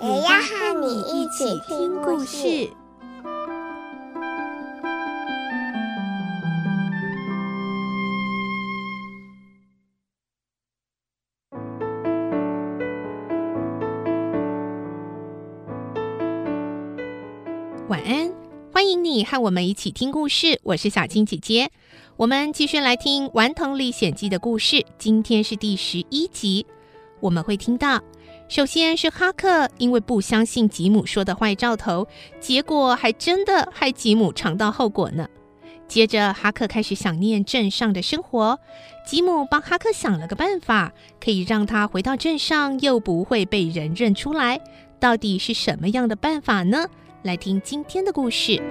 也要和你一起听故事。晚安，欢迎你和我们一起听故事。我是小青姐姐，我们继续来听《顽童历险记》的故事。今天是第十一集，我们会听到，首先是哈克因为不相信吉姆说的坏兆头，结果还真的害吉姆尝到后果呢。接着，哈克开始想念镇上的生活，吉姆帮哈克想了个办法，可以让他回到镇上又不会被人认出来。到底是什么样的办法呢？来听今天的故事，《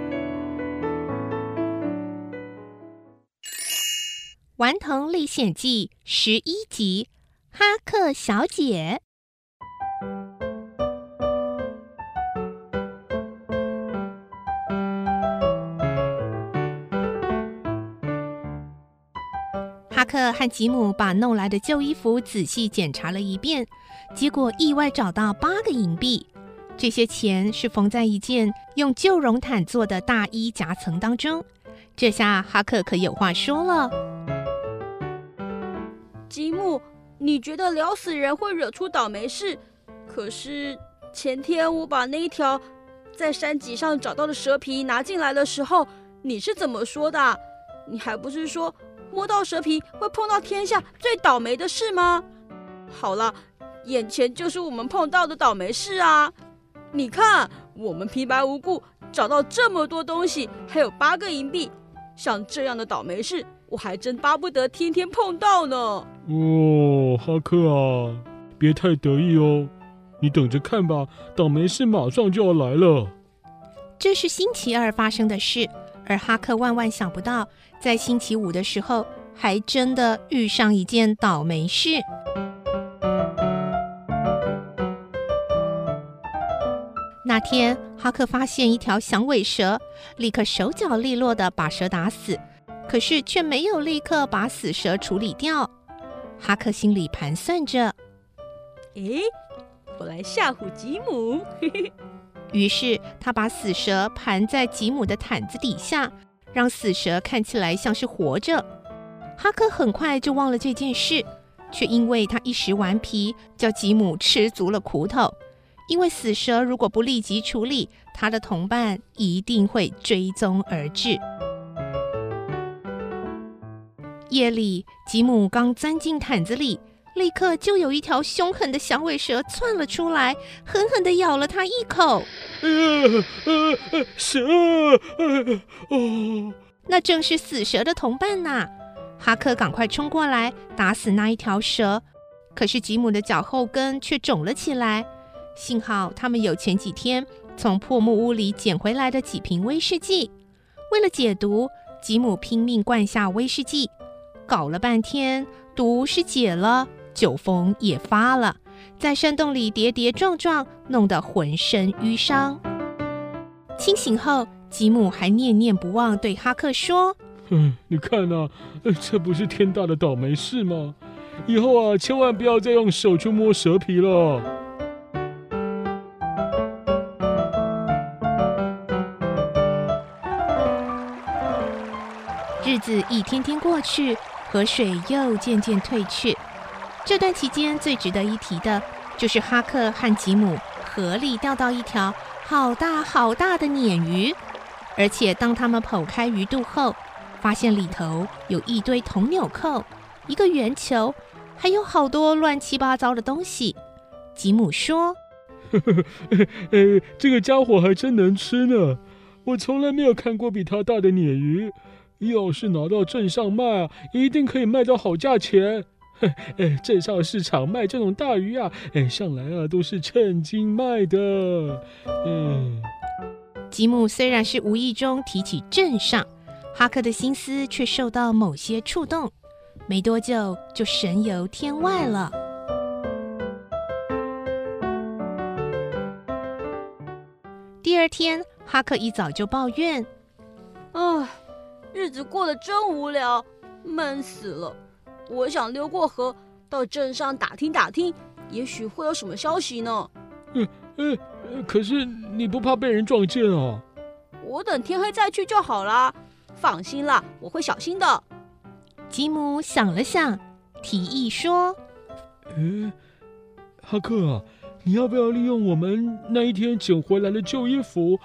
顽童历险记》十一集《哈克小姐》。克和吉姆把弄来的旧衣服仔细检查了一遍，结果意外找到八个银币。这些钱是缝在一件用旧绒毯做的大衣夹层当中。这下哈克可有话说了：“吉姆，你觉得撩死人会惹出倒霉事？可是前天我把那一条在山脊上找到的蛇皮拿进来的时候，你是怎么说的？你还不是说摸到蛇皮会碰到天下最倒霉的事吗？好了，眼前就是我们碰到的倒霉事啊！”你看，我们平白无故找到这么多东西，还有八个银币，像这样的倒霉事，我还真巴不得天天碰到呢。哦，哈克啊，别太得意哦，你等着看吧，倒霉事马上就要来了。这是星期二发生的事，而哈克万万想不到，在星期五的时候，还真的遇上一件倒霉事。那天，哈克发现一条响尾蛇，立刻手脚利落地把蛇打死，可是却没有立刻把死蛇处理掉。哈克心里盘算着：“诶，我来吓唬吉姆。”于是他把死蛇盘在吉姆的毯子底下，让死蛇看起来像是活着。哈克很快就忘了这件事，却因为他一时顽皮，叫吉姆吃足了苦头。因为死蛇如果不立即处理，他的同伴一定会追踪而至。夜里，吉姆刚钻进毯子里，立刻就有一条凶狠的响尾蛇窜了出来，狠狠地咬了他一口。呃呃、蛇！呃、哦，那正是死蛇的同伴呐！哈克赶快冲过来打死那一条蛇，可是吉姆的脚后跟却肿了起来。幸好他们有前几天从破木屋里捡回来的几瓶威士忌，为了解毒，吉姆拼命灌下威士忌，搞了半天，毒是解了，酒疯也发了，在山洞里跌跌撞撞，弄得浑身淤伤。清醒后，吉姆还念念不忘对哈克说：“嗯，你看呐、啊，这不是天大的倒霉事吗？以后啊，千万不要再用手去摸蛇皮了。”日子一天天过去，河水又渐渐退去。这段期间最值得一提的，就是哈克和吉姆合力钓到一条好大好大的鲶鱼。而且当他们剖开鱼肚后，发现里头有一堆铜纽扣、一个圆球，还有好多乱七八糟的东西。吉姆说：“呵呵，呃，这个家伙还真能吃呢！我从来没有看过比它大的鲶鱼。”要是拿到镇上卖，一定可以卖到好价钱。哎，镇上市场卖这种大鱼啊，哎，向来啊都是称斤卖的。嗯，吉姆虽然是无意中提起镇上，哈克的心思却受到某些触动，没多久就神游天外了。第二天，哈克一早就抱怨：“啊，日子过得真无聊，闷死了。我想溜过河到镇上打听打听，也许会有什么消息呢。”“嗯嗯，可是你不怕被人撞见啊？”“我等天黑再去就好啦。放心啦，我会小心的。”吉姆想了想，提议说：“嗯，哈克啊。”你要不要利用我们那一天捡回来的旧衣服，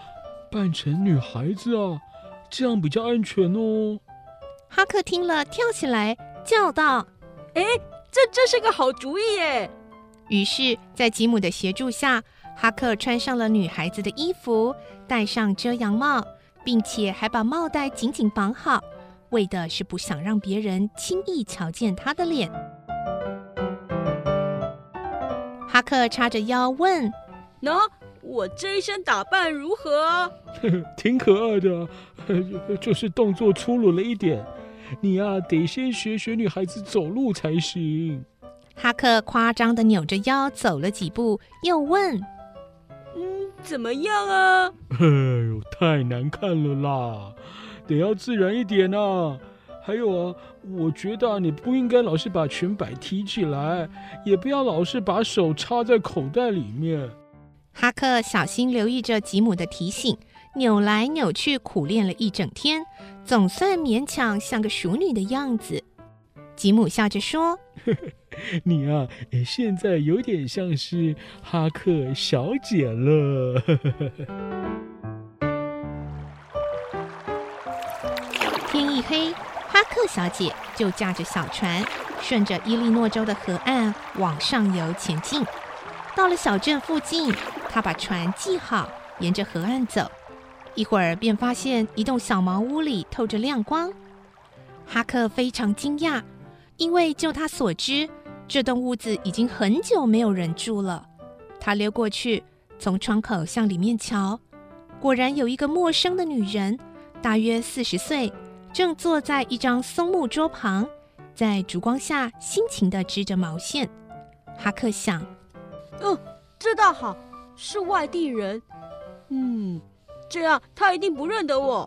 扮成女孩子啊？这样比较安全哦。哈克听了，跳起来叫道：“哎，这这是个好主意耶！”于是，在吉姆的协助下，哈克穿上了女孩子的衣服，戴上遮阳帽，并且还把帽带紧紧绑好，为的是不想让别人轻易瞧见他的脸。哈克叉着腰问：“喏，我这一身打扮如何啊？”“挺可爱的，就是动作粗鲁了一点。你呀，得先学学女孩子走路才行。”哈克夸张地扭着腰走了几步，又问：“嗯，怎么样啊？”“哎呦，太难看了啦，得要自然一点啊。”还有啊，我觉得你不应该老是把裙摆提起来，也不要老是把手插在口袋里面。哈克小心留意着吉姆的提醒，扭来扭去，苦练了一整天，总算勉强像个熟女的样子。吉姆笑着说：“呵呵，你啊，现在有点像是哈克小姐了。”天一黑。哈克小姐就驾着小船，顺着伊利诺州的河岸往上游前进。到了小镇附近，她把船系好，沿着河岸走。一会儿便发现一栋小茅屋里透着亮光。哈克非常惊讶，因为就他所知，这栋屋子已经很久没有人住了。他溜过去，从窗口向里面瞧，果然有一个陌生的女人，大约四十岁。正坐在一张松木桌旁，在烛光下辛勤地织着毛线。哈克想：“嗯，这倒好，是外地人。嗯，这样他一定不认得我。”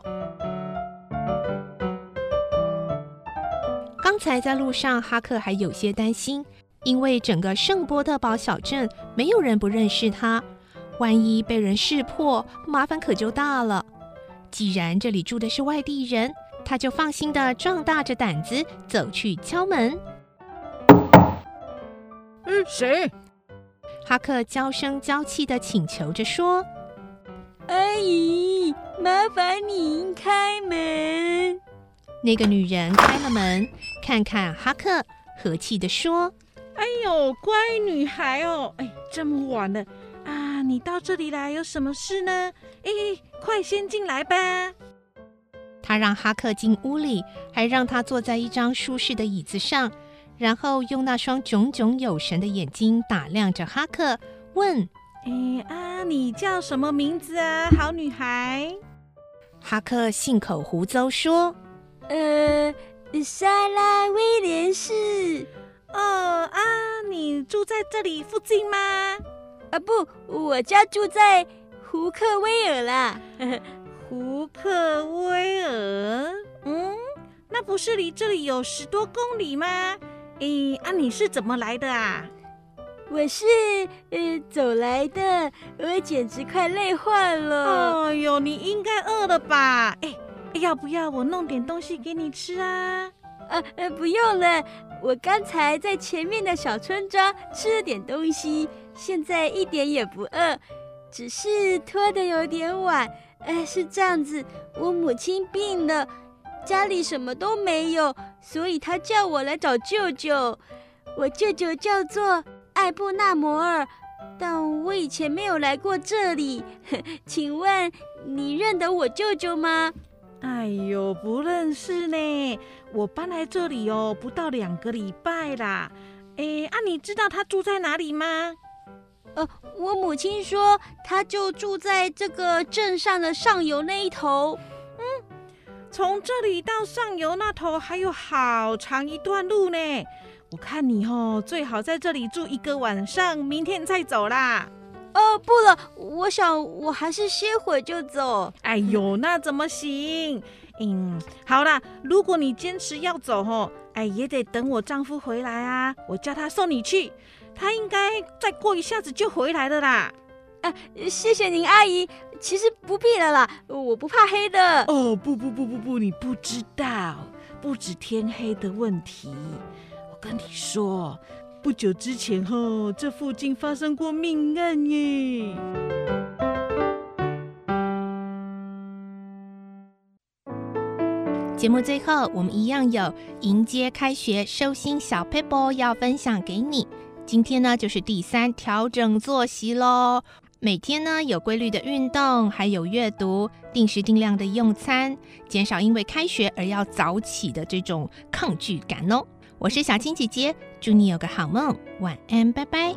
刚才在路上，哈克还有些担心，因为整个圣波特堡小镇没有人不认识他，万一被人识破，麻烦可就大了。既然这里住的是外地人，他就放心的壮大着胆子走去敲门。嗯，谁？哈克娇声娇气的请求着说：“阿姨，麻烦您开门。”那个女人开了门，看看哈克，和气的说：“哎呦，乖女孩哦，哎，这么晚了啊，你到这里来有什么事呢？哎，快先进来吧。”他让哈克进屋里，还让他坐在一张舒适的椅子上，然后用那双炯炯有神的眼睛打量着哈克，问：“哎啊，你叫什么名字啊，好女孩？”哈克信口胡诌说：“呃，莎拉威廉士。”“哦啊，你住在这里附近吗？”“啊不，我家住在胡克威尔啦。”胡克威尔，嗯，那不是离这里有十多公里吗？诶，啊，你是怎么来的啊？我是呃走来的，我简直快累坏了。哎呦，你应该饿了吧？哎，要不要我弄点东西给你吃啊？呃呃，不用了，我刚才在前面的小村庄吃了点东西，现在一点也不饿，只是拖得有点晚。哎，是这样子，我母亲病了，家里什么都没有，所以她叫我来找舅舅。我舅舅叫做艾布纳摩尔，但我以前没有来过这里。请问你认得我舅舅吗？哎呦，不认识呢。我搬来这里哦，不到两个礼拜啦。哎，啊，你知道他住在哪里吗？呃，我母亲说他就住在这个镇上的上游那一头。嗯，从这里到上游那头还有好长一段路呢。我看你哦，最好在这里住一个晚上，明天再走啦。哦，不了，我想我还是歇会就走。哎呦，那怎么行？嗯，好啦，如果你坚持要走吼，哎，也得等我丈夫回来啊，我叫他送你去，他应该再过一下子就回来了啦。哎，谢谢您，阿姨。其实不必了啦，我不怕黑的。哦，不不不不不，你不知道，不止天黑的问题。跟你说。不久之前，哈，这附近发生过命案耶。节目最后，我们一样有迎接开学收心小 paper 要分享给你。今天呢，就是第三，调整作息喽。每天呢，有规律的运动，还有阅读，定时定量的用餐，减少因为开学而要早起的这种抗拒感哦。我是小青姐姐，祝你有个好梦，晚安，拜拜。